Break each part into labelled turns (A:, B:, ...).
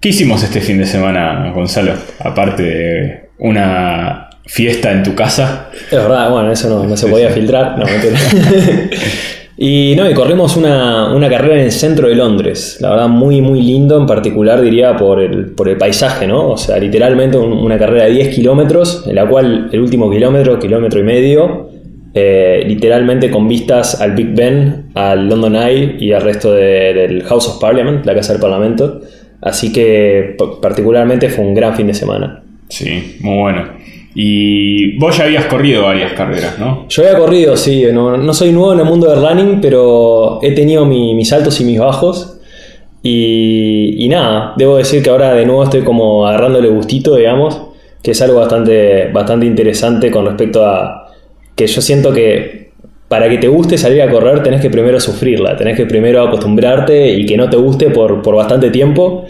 A: ¿Qué hicimos este fin de semana, Gonzalo? Aparte de una fiesta en tu casa.
B: Es verdad, bueno, eso no, no se podía filtrar. No, mentira. y no, y corrimos una, una carrera en el centro de Londres. La verdad, muy, muy lindo, en particular diría por el, por el paisaje, ¿no? O sea, literalmente un- una carrera de 10 kilómetros, en la cual el último kilómetro, kilómetro y medio, eh, literalmente con vistas al Big Ben, al London Eye y al resto de- del House of Parliament, la Casa del Parlamento. Así que particularmente fue un gran fin de semana.
A: Sí, muy bueno. Y vos ya habías corrido varias carreras, ¿no?
B: Yo había corrido, sí, no, no soy nuevo en el mundo del running, pero he tenido mi- mis altos y mis bajos. Y, y nada, debo decir que ahora de nuevo estoy como agarrándole gustito, digamos, que es algo bastante, bastante interesante con respecto a que yo siento que para que te guste salir a correr tenés que primero sufrirla, tenés que primero acostumbrarte y que no te guste por, por bastante tiempo.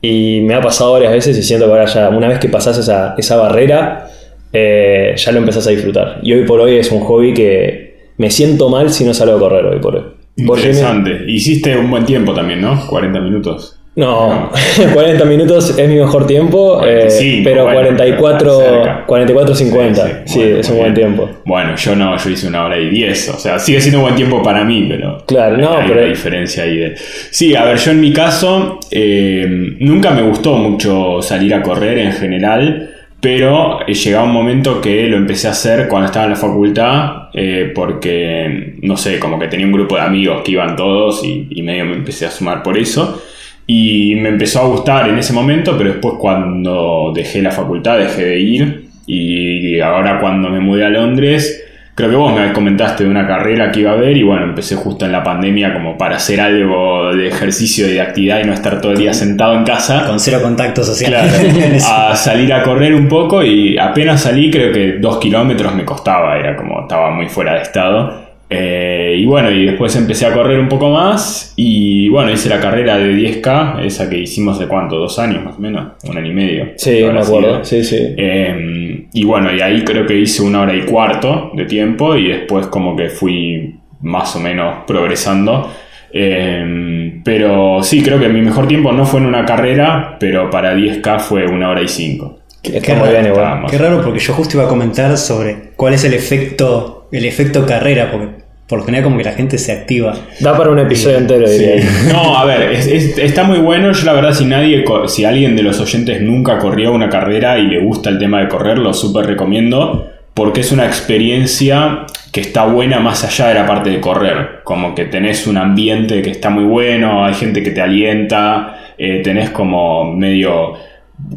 B: Y me ha pasado varias veces y siento que ahora ya, una vez que pasás esa, esa barrera, eh, ya lo empezás a disfrutar. Y hoy por hoy es un hobby que me siento mal si no salgo a correr hoy por hoy.
A: Interesante. Hiciste un buen tiempo también, ¿no? 40 minutos.
B: No, 40 minutos es mi mejor tiempo, eh,
A: 45,
B: pero
A: bueno,
B: 44,
A: cerca.
B: 44 50. Sí,
A: bueno,
B: es un buen
A: bien.
B: tiempo.
A: Bueno, yo no, yo hice una hora y diez. O sea, sigue siendo un buen tiempo para mí, pero.
B: Claro, no,
A: hay
B: pero-
A: una diferencia ahí de. Sí, a ver, yo en mi caso, eh, nunca me gustó mucho salir a correr en general. Pero eh, llegaba un momento que lo empecé a hacer cuando estaba en la facultad, eh, porque, no sé, como que tenía un grupo de amigos que iban todos y, y medio me empecé a sumar por eso. Y me empezó a gustar en ese momento, pero después cuando dejé la facultad dejé de ir. Y ahora cuando me mudé a Londres, creo que vos me comentaste de una carrera que iba a haber y bueno, empecé justo en la pandemia como para hacer algo de ejercicio y de actividad y no estar todo el día sentado en casa.
C: Con cero contacto social.
A: Claro, a salir a correr un poco y apenas salí creo que dos kilómetros me costaba, era como estaba muy fuera de estado. Eh, y bueno, y después empecé a correr un poco más y bueno, hice la carrera de 10K, esa que hicimos de cuánto, dos años más o menos, un año y medio.
B: Sí, me acuerdo. Sí, sí.
A: Eh, y bueno, y ahí creo que hice una hora y cuarto de tiempo y después como que fui más o menos progresando. Eh, pero sí, creo que mi mejor tiempo no fue en una carrera, pero para 10K fue una hora y cinco.
B: Está
C: qué
B: muy
C: raro,
B: bien.
C: Qué raro porque yo justo iba a comentar sobre cuál es el efecto, el efecto carrera, porque por lo general como que la gente se activa.
B: Da para un episodio entero, diría. yo.
A: No, a ver, es- es- está muy bueno. Yo la verdad, si nadie, si alguien de los oyentes nunca corrió una carrera y le gusta el tema de correr, lo súper recomiendo. Porque es una experiencia que está buena más allá de la parte de correr. Como que tenés un ambiente que está muy bueno, hay gente que te alienta, eh, tenés como medio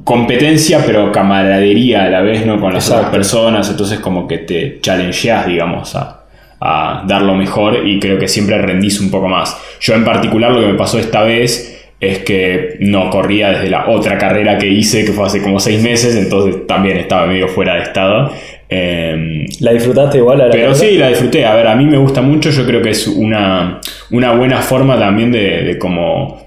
A: competencia pero camaradería a la vez, ¿no? Con las
B: Exacto.
A: otras personas, entonces como que te challengeas, digamos, a, a dar lo mejor y creo que siempre rendís un poco más. Yo en particular lo que me pasó esta vez es que no corría desde la otra carrera que hice, que fue hace como seis meses, entonces también estaba medio fuera de estado. Eh,
B: ¿La disfrutaste igual a la
A: pero
B: carrera?
A: sí, la disfruté. A ver, a mí me gusta mucho. Yo creo que es una, una buena forma también de, de como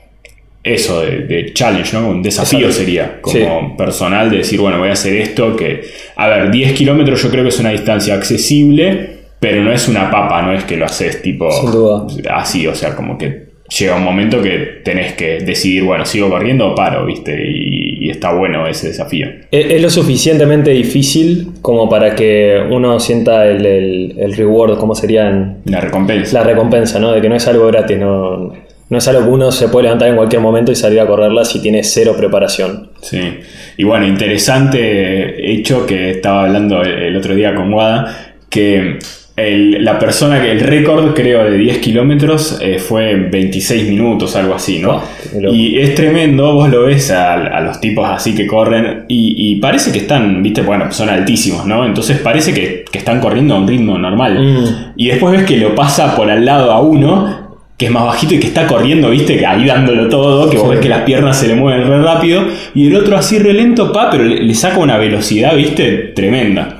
A: eso, de, de challenge, ¿no? Un desafío
B: Exacto.
A: sería como
B: Sí.
A: personal de decir, bueno, voy a hacer esto. Que, a ver, 10 kilómetros yo creo que es una distancia accesible, pero no es una papa, no es que lo haces tipo
B: Sin duda.
A: así, o sea, como que llega un momento que tenés que decidir, bueno, sigo corriendo o paro, ¿viste? Y, y está bueno ese desafío.
B: Es, es lo suficientemente difícil como para que uno sienta el, el, el reward, ¿cómo sería en-
A: La recompensa.
B: la recompensa, ¿no? De que no es algo gratis, no, no es algo que uno se puede levantar en cualquier momento y salir a correrla si tiene cero preparación.
A: Sí, y bueno, interesante hecho que estaba hablando el, otro día con Wada, que el- la persona que el récord creo de 10 kilómetros eh, fue en 26 minutos, algo así, ¿no?
B: Ah,
A: y es tremendo, vos lo ves a, a los tipos así que corren y, y parece que están, viste, bueno, son altísimos, ¿no? Entonces parece que, que están corriendo a un ritmo normal.
B: Mm.
A: Y después ves que lo pasa por al lado a uno, que es más bajito y que está corriendo, viste, que ahí dándolo todo, que vos
B: Sí.
A: ves que las piernas se le mueven re rápido, y el otro así re lento, pa, pero le, le saca una velocidad, viste, tremenda.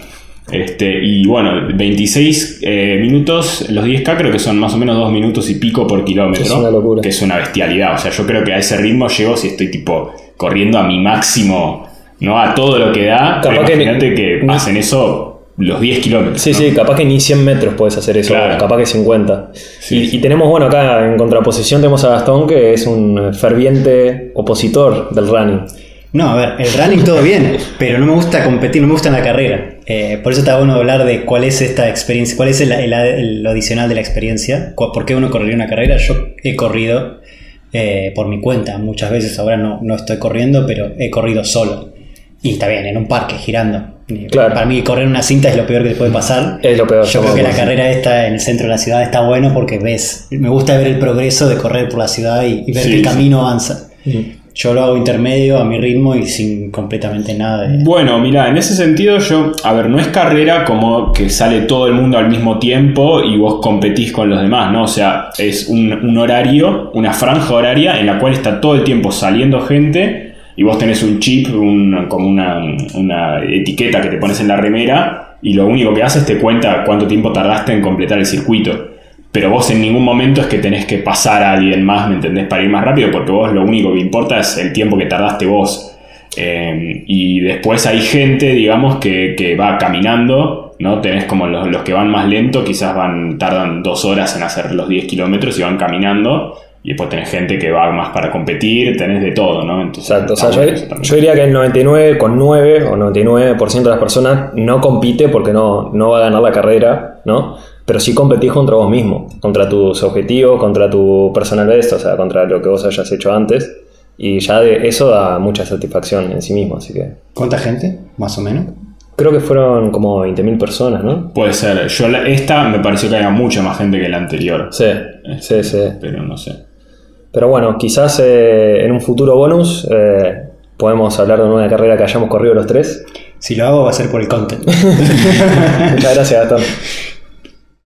A: Este, y bueno, 26 eh, minutos, los 10K creo que son más o menos 2 minutos y pico por kilómetro.
B: Es una locura.
A: Que es una bestialidad. O sea, yo creo que a ese ritmo llego si estoy tipo corriendo a mi máximo, ¿no? A todo lo que da.
B: Capaz
A: Pero
B: que
A: imagínate que
B: ni-
A: hacen eso los 10 kilómetros.
B: Sí,
A: ¿no?
B: sí, capaz que ni 100 metros puedes hacer eso,
A: Claro.
B: capaz que 50.
A: Sí,
B: y,
A: sí.
B: y tenemos, bueno, acá en contraposición tenemos a Gastón, que es un ferviente opositor del running.
C: No, a ver, el running todo bien, pero no me gusta competir, no me gusta en la carrera. Eh, por eso está bueno hablar de cuál es esta experiencia, cuál es el, el- el- lo adicional de la experiencia, por qué uno correría una carrera. Yo he corrido eh, por mi cuenta muchas veces, ahora no, no estoy corriendo, pero he corrido solo. Y está bien, en un parque, girando.
B: Claro.
C: Para mí correr una cinta es lo peor que te puede pasar.
B: Es lo peor,
C: Yo creo que la carrera esta en el centro de la ciudad está bueno porque ves, me gusta ver el progreso de correr por la ciudad y, y ver
A: Sí,
C: que el
A: sí.
C: camino avanza. Yo lo hago intermedio a mi ritmo y sin completamente nada de...
A: Bueno, mira, en ese sentido yo, a ver, no es carrera como que sale todo el mundo al mismo tiempo y vos competís con los demás, ¿no? O sea, es un, un horario, una franja horaria en la cual está todo el tiempo saliendo gente y vos tenés un chip, como una, una etiqueta que te pones en la remera y lo único que haces te cuenta cuánto tiempo tardaste en completar el circuito. Pero vos en ningún momento es que tenés que pasar a alguien más, ¿me entendés? Para ir más rápido, porque vos lo único que importa es el tiempo que tardaste vos. Eh, y después hay gente, digamos, que, que va caminando, ¿no? Tenés como los, los que van más lento, quizás van, tardan dos horas en hacer los 10 kilómetros y van caminando. Y después tenés gente que va más para competir, tenés de todo, ¿no? Entonces,
B: Exacto, o sea, yo, diría que el 99,9 o 99% de las personas no compite porque no, no va a ganar la carrera, ¿no? Pero sí competís contra vos mismo, contra tus objetivos, contra tu personal best, o sea, contra lo que vos hayas hecho antes. Y ya de eso da mucha satisfacción en sí mismo, así que...
C: ¿Cuánta gente? Más o menos.
B: Creo que fueron como 20.000 personas, ¿no?
A: Puede ser. Yo la- esta me pareció que había mucha más gente que la anterior.
B: Sí, sí, sí.
A: Pero no sé.
B: Pero bueno, quizás eh, en un futuro bonus eh, podemos hablar de una carrera que hayamos corrido los tres.
C: Si lo hago va a ser por el content.
B: Muchas gracias, Gastón.